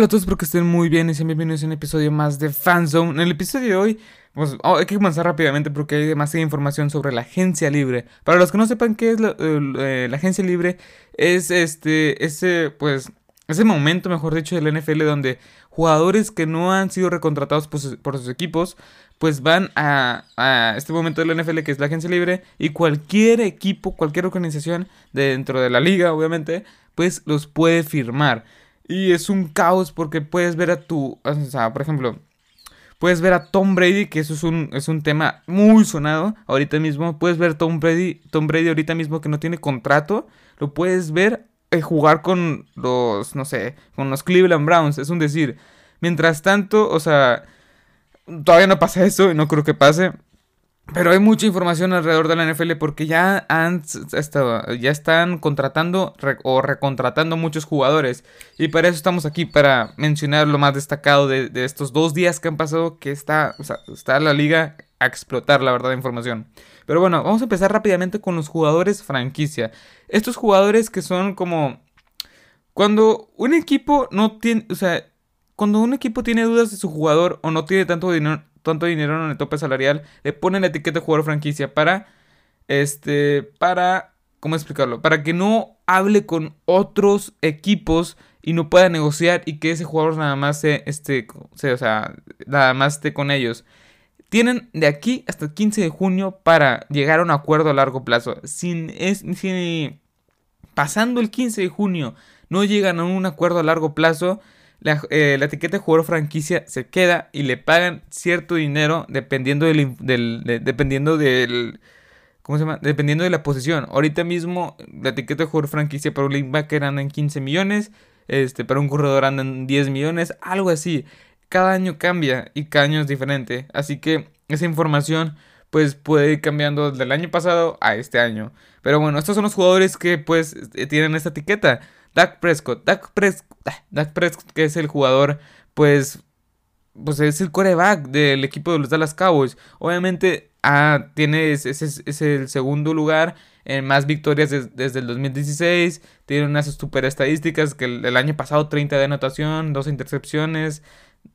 Hola a todos, espero que estén muy bien y sean bienvenidos a un episodio más de Fanzone. En el episodio de hoy, pues oh, hay que comenzar rápidamente porque hay demasiada información sobre la agencia libre. Para los que no sepan qué es la, eh, la agencia libre, es este, ese, pues, ese momento, mejor dicho, del NFL donde jugadores que no han sido recontratados por sus, por sus equipos, pues van a, a, este momento del NFL que es la agencia libre y cualquier equipo, cualquier organización dentro de la liga, obviamente, pues los puede firmar. Y es un caos porque puedes ver a tu, o sea, por ejemplo, puedes ver a Tom Brady, que eso es un, es un tema muy sonado ahorita mismo. Puedes ver a Tom Brady, Tom Brady ahorita mismo que no tiene contrato. Lo puedes ver eh, jugar con los, no sé, con los Cleveland Browns. Es un decir. Mientras tanto, o sea, todavía no pasa eso y no creo que pase. Pero hay mucha información alrededor de la NFL porque ya han ya están contratando o recontratando muchos jugadores. Y para eso estamos aquí, para mencionar lo más destacado de, estos dos días que han pasado, que está, o sea, está la liga a explotar la verdad de información. Pero bueno, vamos a empezar rápidamente con los jugadores franquicia. Estos jugadores que son como... Cuando un equipo no tiene, o sea, cuando un equipo tiene dudas de su jugador o no tiene tanto dinero, tanto dinero en el tope salarial, le ponen la etiqueta de jugador franquicia para, este, para, ¿cómo explicarlo? Para que no hable con otros equipos y no pueda negociar y que ese jugador nada más se, este, o sea, nada más esté con ellos. Tienen de aquí hasta el 15 de junio para llegar a un acuerdo a largo plazo. Sin, es, pasando el 15 de junio no llegan a un acuerdo a largo plazo, eh, la, etiqueta de jugador franquicia se queda y le pagan cierto dinero dependiendo del, dependiendo del ¿cómo se llama? dependiendo de la posición. Ahorita mismo la etiqueta de jugador franquicia para un linebacker anda en 15 millones, este para un corredor anda en 10 millones, algo así. Cada año cambia y cada año es diferente, así que esa información pues puede ir cambiando del año pasado a este año. Pero bueno, estos son los jugadores que pues eh, tienen esta etiqueta. Dak Prescott. Dak Prescott, ah, Dak Prescott que es el jugador, pues, pues es el coreback del equipo de los Dallas Cowboys. Obviamente ah, tiene, es, es, el segundo lugar en más victorias desde el 2016. Tiene unas super estadísticas que el, año pasado 30 de anotación, dos intercepciones,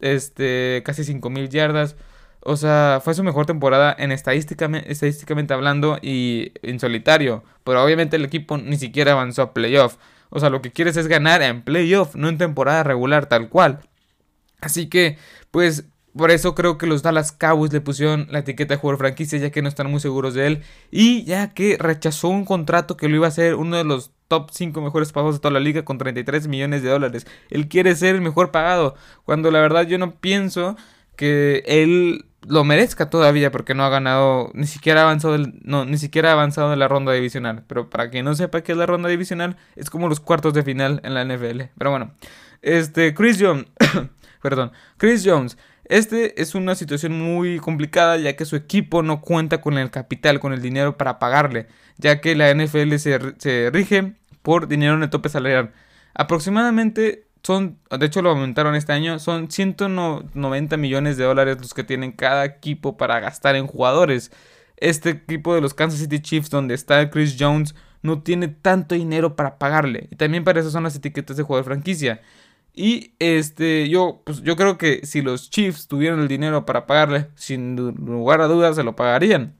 este, casi 5000 yardas. O sea, fue su mejor temporada en estadísticamente, estadísticamente hablando y en solitario. Pero obviamente el equipo ni siquiera avanzó a playoff. O sea, lo que quieres es ganar en playoff, no en temporada regular tal cual. Así que, pues, por eso creo que los Dallas Cowboys le pusieron la etiqueta de jugador franquicia, ya que no están muy seguros de él. Y ya que rechazó un contrato que lo iba a ser uno de los top 5 mejores pagados de toda la liga con 33 millones de dólares. Él quiere ser el mejor pagado. Cuando la verdad yo no pienso que él lo merezca todavía porque no ha ganado ni siquiera ha avanzado no ni siquiera ha avanzado en la ronda divisional. Pero para quien no sepa qué es la ronda divisional es como los cuartos de final en la NFL pero bueno este Chris Jones perdón Chris Jones este es una situación muy complicada ya que su equipo no cuenta con el capital con el dinero para pagarle ya que la NFL se, se rige por dinero en el tope salarial. Aproximadamente son, de hecho lo aumentaron este año, son 190 millones de dólares los que tienen cada equipo para gastar en jugadores. Este equipo de los Kansas City Chiefs, donde está Chris Jones, no tiene tanto dinero para pagarle. Y también para eso son las etiquetas de jugador franquicia. Y este, yo, pues, yo creo que si los Chiefs tuvieran el dinero para pagarle, sin lugar a dudas se lo pagarían.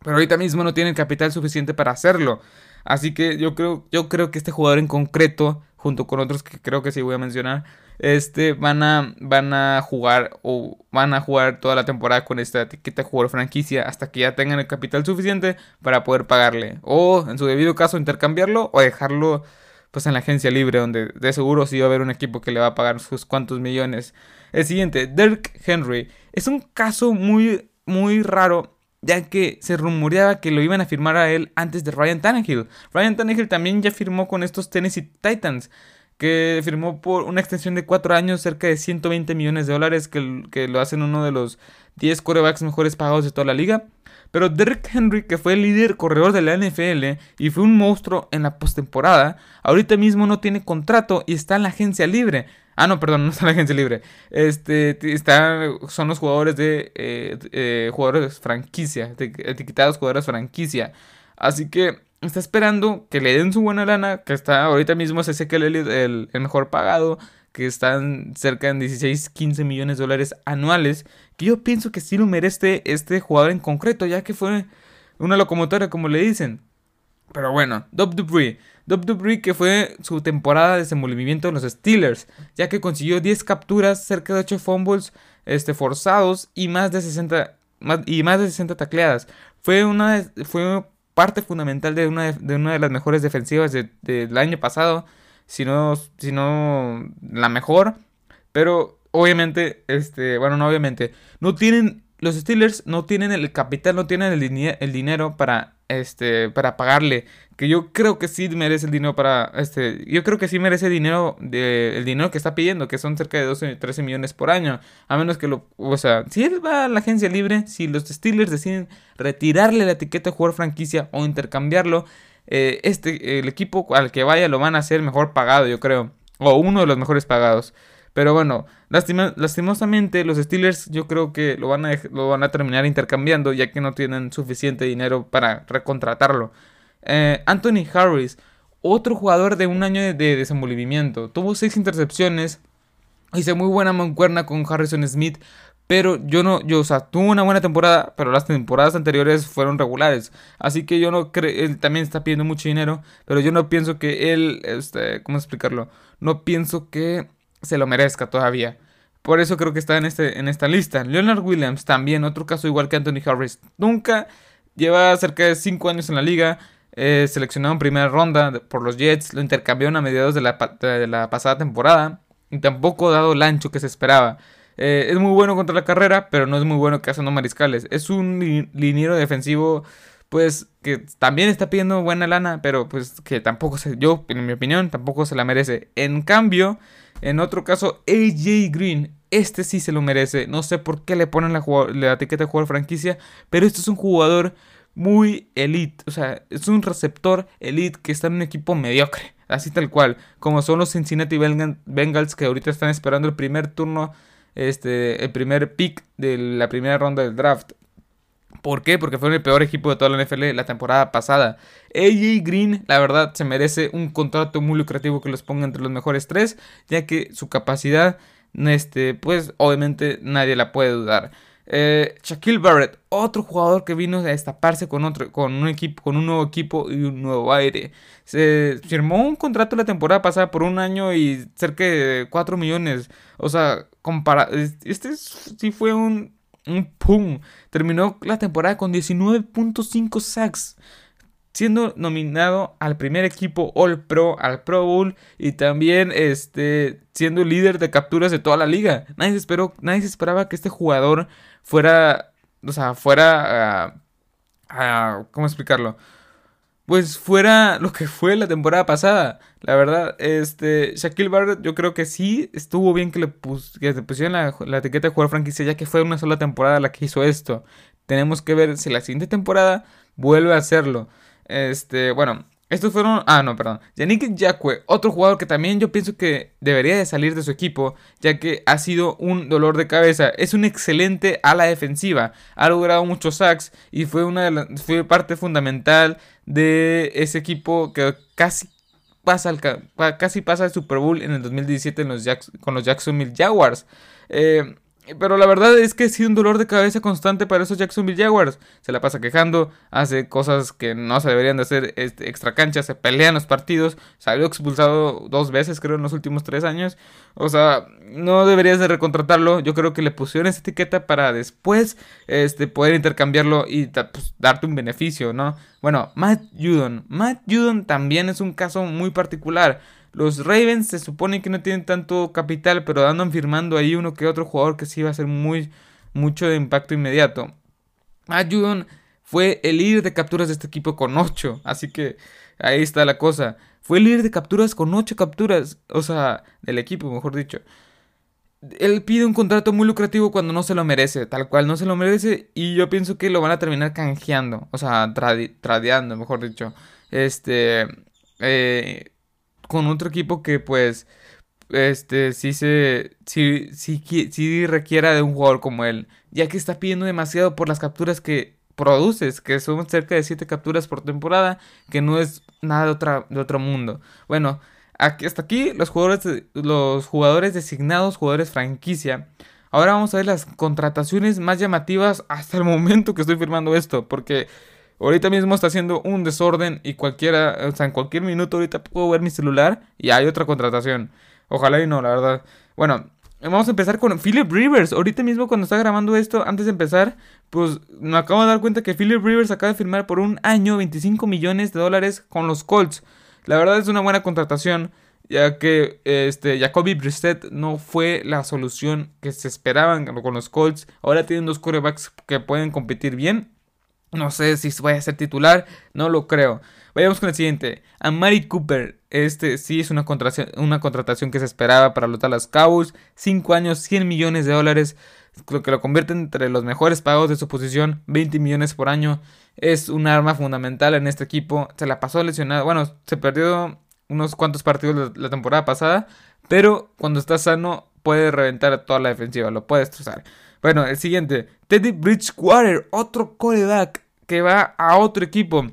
Pero ahorita mismo no tienen capital suficiente para hacerlo. Así que yo creo, yo creo que este jugador en concreto junto con otros que creo que sí voy a mencionar, este, van a, van a jugar o van a jugar toda la temporada con esta etiqueta jugador franquicia hasta que ya tengan el capital suficiente para poder pagarle. O en su debido caso intercambiarlo o dejarlo pues en la agencia libre donde de seguro sí va a haber un equipo que le va a pagar sus cuantos millones. El siguiente, Dirk Henry. Es un caso muy, muy raro ya que se rumoreaba que lo iban a firmar a él antes de Ryan Tannehill. Ryan Tannehill también ya firmó con estos Tennessee Titans, que firmó por una extensión de 4 años, cerca de 120 millones de dólares, que, lo hacen uno de los 10 corebacks mejores pagados de toda la liga. Pero Derrick Henry, que fue el líder corredor de la NFL y fue un monstruo en la postemporada, ahorita mismo no tiene contrato y está en la agencia libre. Ah, no, perdón, no está la agencia libre. Este, son los jugadores de eh, eh, jugadores franquicia, etiquetados jugadores franquicia. Así que está esperando que le den su buena lana, que está ahorita mismo es ese que el, el mejor pagado, que están cerca de 16, 15 millones de dólares anuales, que yo pienso que sí lo merece este jugador en concreto, ya que fue una locomotora, como le dicen. Pero bueno, Dub Dupree. Dupree que fue su temporada de desenvolvimiento en los Steelers, ya que consiguió 10 capturas, cerca de 8 fumbles este, forzados y más de 60, y más de 60 tacleadas. Fue una, fue parte fundamental de una de, una de las mejores defensivas del año pasado, si no, si no la mejor. Pero obviamente, este, bueno, no obviamente, no tienen, los Steelers no tienen el capital, no tienen el, el dinero para, este, para pagarle que yo creo que sí merece el dinero para, este, yo creo que sí merece dinero, de, el dinero que está pidiendo, que son cerca de 12, 13 millones por año, a menos que lo, o sea, si él va a la agencia libre, si los Steelers deciden retirarle la etiqueta de jugador franquicia o intercambiarlo, eh, este, el equipo al que vaya lo van a hacer mejor pagado, yo creo, o uno de los mejores pagados. Pero bueno, lastimosamente los Steelers yo creo que lo van, a, lo van a terminar intercambiando ya que no tienen suficiente dinero para recontratarlo. Eh, Anthony Harris, otro jugador de un año de, desenvolvimiento. Tuvo seis intercepciones. Hice muy buena mancuerna con Harrison Smith. Pero yo no, yo, o sea, tuvo una buena temporada, pero las temporadas anteriores fueron regulares. Así que yo no creo, él también está pidiendo mucho dinero, pero yo no pienso que él, este, ¿cómo explicarlo? No pienso que se lo merezca todavía. Por eso creo que está en, este, en esta lista. Leonard Williams también, otro caso igual que Anthony Harris. Nunca lleva cerca de 5 años en la liga eh, seleccionado en primera ronda por los Jets, lo intercambiaron a mediados de la, de la pasada temporada y tampoco dado el ancho que se esperaba. Eh, es muy bueno contra la carrera, pero no es muy bueno cazando mariscales. Es un liniero defensivo, pues, que también está pidiendo buena lana, pero pues que tampoco se, yo, en mi opinión, tampoco se la merece. En cambio, en otro caso, AJ Green, este sí se lo merece. No sé por qué le ponen la, etiqueta de jugador franquicia, pero este es un jugador muy elite. O sea, es un receptor elite que está en un equipo mediocre. Así tal cual. Como son los Cincinnati Bengals que ahorita están esperando el primer turno. Este, el primer pick de la primera ronda del draft. ¿Por qué? Porque fue el peor equipo de toda la NFL la temporada pasada. AJ Green, la verdad, se merece un contrato muy lucrativo que los ponga entre los mejores tres, ya que su capacidad, este, pues obviamente nadie la puede dudar. Eh, Shaquille Barrett, otro jugador que vino a destaparse con otro, con un equipo, con un nuevo equipo y un nuevo aire. Se firmó un contrato la temporada pasada por un año y cerca de 4 millones. O sea, compara este sí fue un, un pum. Terminó la temporada con 19.5 sacks siendo nominado al primer equipo All Pro, al Pro Bowl y también este, siendo líder de capturas de toda la liga. Nadie se, esperó, nadie esperaba que este jugador fuera, o sea, fuera, ¿cómo explicarlo? Pues fuera lo que fue la temporada pasada. La verdad, este, Shaquille Barrett yo creo que sí estuvo bien que le, pusieran la, la etiqueta de jugador franquicia ya que fue una sola temporada la que hizo esto. Tenemos que ver si la siguiente temporada vuelve a hacerlo. Este, bueno, estos fueron. Ah, no, perdón. Yannick Jacque, otro jugador que también yo pienso que debería de salir de su equipo, ya que ha sido un dolor de cabeza. Es un excelente ala defensiva. Ha logrado muchos sacks y fue una de las, fue parte fundamental de ese equipo que casi pasa al, casi pasa el Super Bowl en el 2017 en los con los Jacksonville Jaguars. Eh, pero la verdad es que ha sido un dolor de cabeza constante para esos Jacksonville Jaguars. Se la pasa quejando, hace cosas que no se deberían de hacer extra cancha, se pelean los partidos. Salió expulsado dos veces, creo, en los últimos tres años. O sea, no deberías de recontratarlo. Yo creo que le pusieron esa etiqueta para después este, poder intercambiarlo y pues, darte un beneficio, ¿no? Bueno, Matt Judon. Matt Judon también es un caso muy particular. Los Ravens se supone que no tienen tanto capital, pero andan firmando ahí uno que otro jugador que sí va a ser muy, mucho de impacto inmediato. Matt Judon fue el líder de capturas de este equipo con 8, así que ahí está la cosa. Fue el líder de capturas con 8 capturas, o sea, del equipo, mejor dicho. Él pide un contrato muy lucrativo cuando no se lo merece, tal cual no se lo merece, y yo pienso que lo van a terminar canjeando, o sea, tradeando, mejor dicho. Este, eh, con otro equipo que pues este sí se sí, sí, sí requiera de un jugador como él, ya que está pidiendo demasiado por las capturas que produces, que son cerca de 7 capturas por temporada, que no es nada de, otra, de otro mundo. Bueno, aquí, hasta aquí los jugadores, los jugadores designados, jugadores franquicia. Ahora vamos a ver las contrataciones más llamativas hasta el momento que estoy firmando esto. Porque ahorita mismo está haciendo un desorden y cualquiera, o sea, en cualquier minuto ahorita puedo ver mi celular y hay otra contratación. Ojalá y no, la verdad. Bueno, vamos a empezar con Philip Rivers. Ahorita mismo cuando está grabando esto, antes de empezar, pues me acabo de dar cuenta que Philip Rivers acaba de firmar por un año 25 millones de dólares con los Colts. La verdad es una buena contratación ya que este, Jacoby Brissett no fue la solución que se esperaban con los Colts. Ahora tienen dos quarterbacks que pueden competir bien. No sé si vaya a ser titular, no lo creo. Vayamos con el siguiente. A Mari Cooper. Este sí es una contratación, una contratación que se esperaba para los Dallas Cowboys. 5 años, 100 millones de dólares. Lo que lo convierte entre los mejores pagos de su posición. 20 millones por año. Es un arma fundamental en este equipo. Se la pasó lesionado. Bueno, se perdió unos cuantos partidos la, temporada pasada, pero cuando está sano puede reventar toda la defensiva, lo puede destrozar. Bueno, el siguiente, Teddy Bridgewater, otro coreback que va a otro equipo.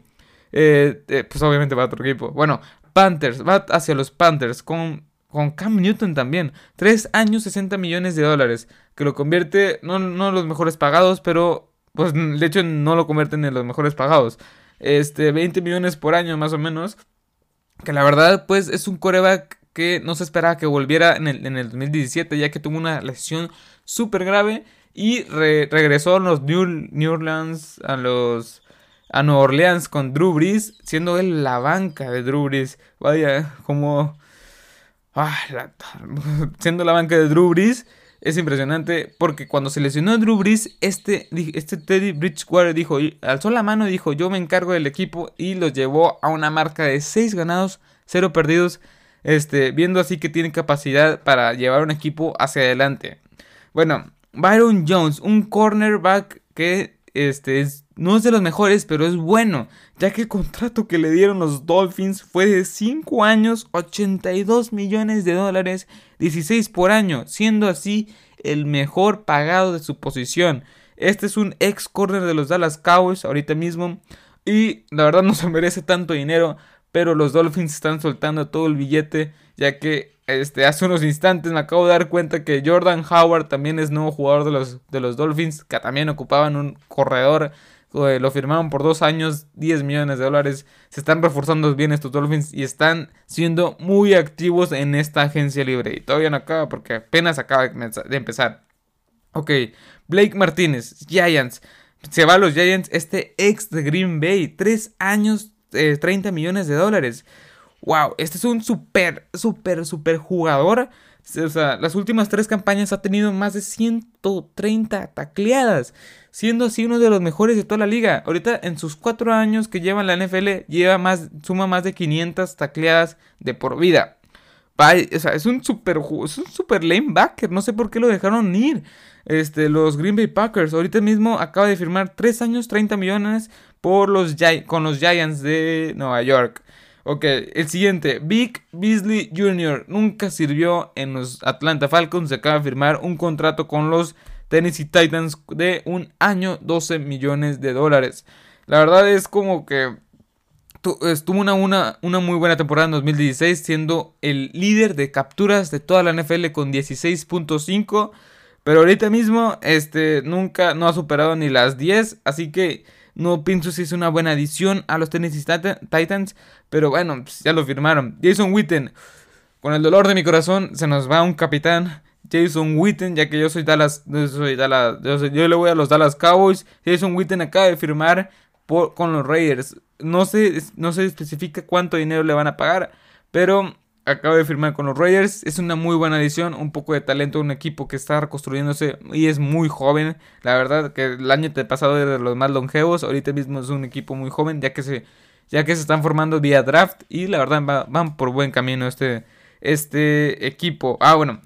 Eh, eh, pues obviamente va a otro equipo. Bueno, Panthers, va hacia los Panthers con, con Cam Newton también. Tres años, 60 millones de dólares. Que lo convierte, no, no los mejores pagados, pero pues de hecho no lo convierten en los mejores pagados. Este, 20 millones por año más o menos. Que la verdad, pues es un coreback que no se esperaba que volviera en el, en el 2017, ya que tuvo una lesión súper grave y regresó a los New, Orleans, a los a Nueva Orleans con Drew Brees, siendo él la banca de Drew Brees. Vaya, como ah, siendo la banca de Drew Brees es impresionante porque cuando se lesionó a Drew Brees, este, este Teddy Bridgewater dijo, alzó la mano y dijo, yo me encargo del equipo y los llevó a una marca de 6 ganados, 0 perdidos, este, viendo así que tiene capacidad para llevar un equipo hacia adelante. Bueno, Byron Jones, un cornerback que este, es, no es de los mejores, pero es bueno, ya que el contrato que le dieron los Dolphins fue de 5 años, 82 millones de dólares, 16 por año, siendo así el mejor pagado de su posición. Este es un ex corner de los Dallas Cowboys ahorita mismo y la verdad no se merece tanto dinero, pero los Dolphins están soltando todo el billete, ya que este, hace unos instantes me acabo de dar cuenta que Jordan Howard también es nuevo jugador de los, de los Dolphins, que también ocupaban un corredor. Eh, lo firmaron por dos años, 10 millones de dólares. Se están reforzando bien estos Dolphins y están siendo muy activos en esta agencia libre. Y todavía no acaba porque apenas acaba de empezar. Ok, Blake Martínez, Giants. Se va a los Giants, este ex de Green Bay. 3 años, 30 eh, millones de dólares wow, este es un súper, súper, súper jugador. O sea, las últimas tres campañas ha tenido más de 130 tacleadas, siendo así uno de los mejores de toda la liga. Ahorita en sus cuatro años que lleva en la NFL, lleva más, suma más de 500 tacleadas de por vida. O sea, es un super, es un super lanebacker, no sé por qué lo dejaron ir. Este, los Green Bay Packers, ahorita mismo acaba de firmar 3 años, 30 millones por los, con los Giants de Nueva York. Ok, el siguiente, Big Beasley Jr. nunca sirvió en los Atlanta Falcons. Se acaba de firmar un contrato con los Tennessee Titans de un año, 12 millones de dólares. La verdad es como que estuvo una, una, una, muy buena temporada en 2016, siendo el líder de capturas de toda la NFL con 16.5. Pero ahorita mismo, este, nunca, no ha superado ni las 10. Así que no pienso si es una buena adición a los Tennessee Titans, pero bueno, pues, ya lo firmaron. Jason Witten, con el dolor de mi corazón, se nos va un capitán. Jason Witten, ya que yo soy Dallas, yo, soy Dallas, yo, le voy a los Dallas Cowboys. Jason Witten acaba de firmar con los Raiders. No se, no se especifica cuánto dinero le van a pagar, pero acaba de firmar con los Raiders. Es una muy buena adición, un poco de talento, un equipo que está reconstruyéndose y es muy joven. La verdad que el año pasado era de los más longevos, ahorita mismo es un equipo muy joven ya que se, ya que se están formando vía draft y la verdad van por buen camino este, este equipo. Ah, bueno.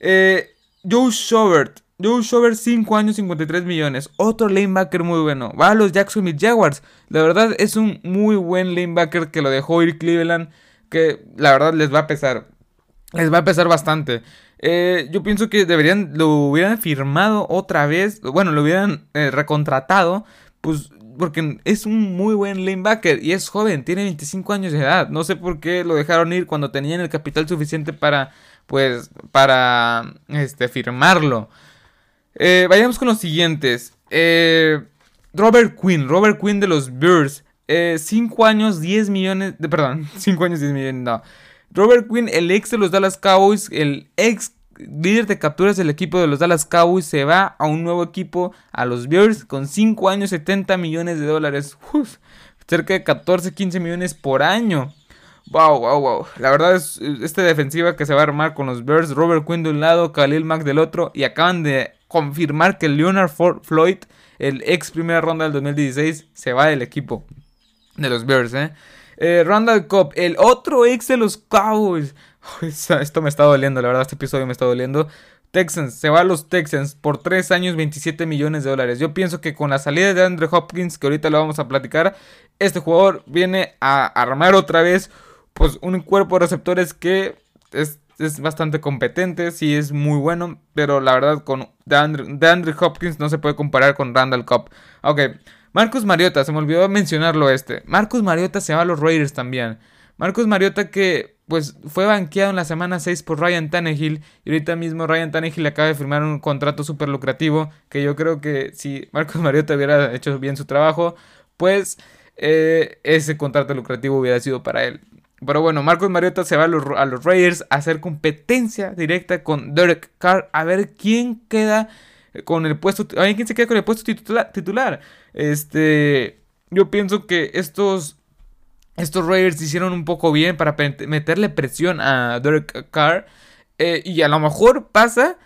Eh, Joe Schobert. Joe Schobert, 5 años, 53 millones. Otro lanebacker muy bueno. Va a los Jacksonville Jaguars. La verdad es un muy buen lanebacker que lo dejó ir Cleveland que la verdad les va a pesar. Les va a pesar bastante. Eh, yo pienso que deberían, lo hubieran firmado otra vez. Bueno, lo hubieran eh, recontratado. Pues porque es un muy buen lanebacker y es joven, tiene 25 años de edad. No sé por qué lo dejaron ir cuando tenían el capital suficiente para, pues, para, este, firmarlo. Eh, vayamos con los siguientes. Robert Quinn, Robert Quinn de los Bears. 5 eh, años, 10 millones, de, perdón, 5 años, 10 millones, no. Robert Quinn, el ex de los Dallas Cowboys, el ex líder de capturas del equipo de los Dallas Cowboys, se va a un nuevo equipo, a los Bears, con 5 años, 70 millones de dólares. cerca de 14, 15 millones por año. Wow, wow, wow. La verdad es esta defensiva que se va a armar con los Bears, Robert Quinn de un lado, Khalil Mack del otro, y acaban de confirmar que Leonard Floyd, el ex primera ronda del 2016, se va del equipo de los Bears, ¿eh? eh Randall Cobb, el otro ex de los Cowboys. Esto me está doliendo, la verdad, este episodio me está doliendo. Texans, se va a los Texans por 3 años 27 millones de dólares. Yo pienso que con la salida de Andrew Hopkins, que ahorita lo vamos a platicar, este jugador viene a armar otra vez pues un cuerpo de receptores que es, bastante competente, sí es muy bueno, pero la verdad con de Andrew Hopkins no se puede comparar con Randall Cobb. Ok, Marcus Mariota, se me olvidó mencionarlo este. Marcus Mariota se va a los Raiders también. Marcus Mariota que pues fue banqueado en la semana 6 por Ryan Tannehill y ahorita mismo Ryan Tannehill acaba de firmar un contrato súper lucrativo que yo creo que si Marcus Mariota hubiera hecho bien su trabajo pues eh, ese contrato lucrativo hubiera sido para él. Pero bueno, Marcus Mariota se va a los, a los Raiders a hacer competencia directa con Derek Carr a ver quién queda con el puesto, ver quién se queda con el puesto titular. Este, yo pienso que estos estos Raiders hicieron un poco bien para meterle presión a Derek Carr. Eh, y a lo mejor pasa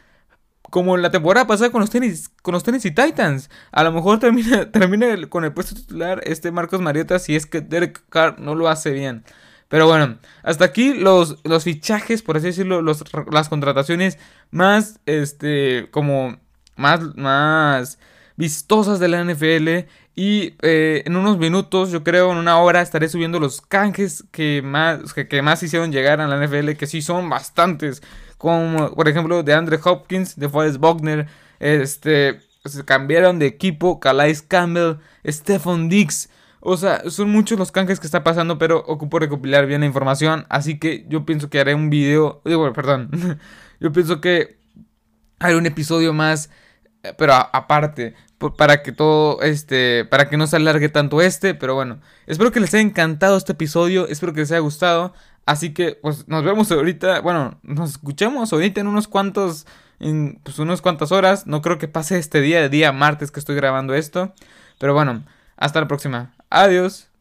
como la temporada pasada con los tenis, con los Tennessee Titans. A lo mejor termina, termina con el puesto titular este Marcos Mariota si es que Derek Carr no lo hace bien. Pero bueno, hasta aquí los, los fichajes, por así decirlo, los, las contrataciones más, este, como, más, más vistosas de la NFL. Y eh, en unos minutos, yo creo, en una hora, estaré subiendo los canjes que más, que, más hicieron llegar a la NFL, que sí son bastantes. Como, por ejemplo, de Andre Hopkins, de Forrest Bogner, este, se cambiaron de equipo, Calais Campbell, Stephon Dix. O sea, son muchos los canjes que está pasando, pero ocupo recopilar bien la información. Así que yo pienso que haré un video. Perdón. yo pienso que haré un episodio más pero aparte, para que todo, este, para que no se alargue tanto este, pero bueno, espero que les haya encantado este episodio, espero que les haya gustado, así que pues nos vemos ahorita, bueno, nos escuchamos ahorita en unos cuantos, en pues unas cuantas horas, no creo que pase este día, el día martes que estoy grabando esto, pero bueno, hasta la próxima, adiós.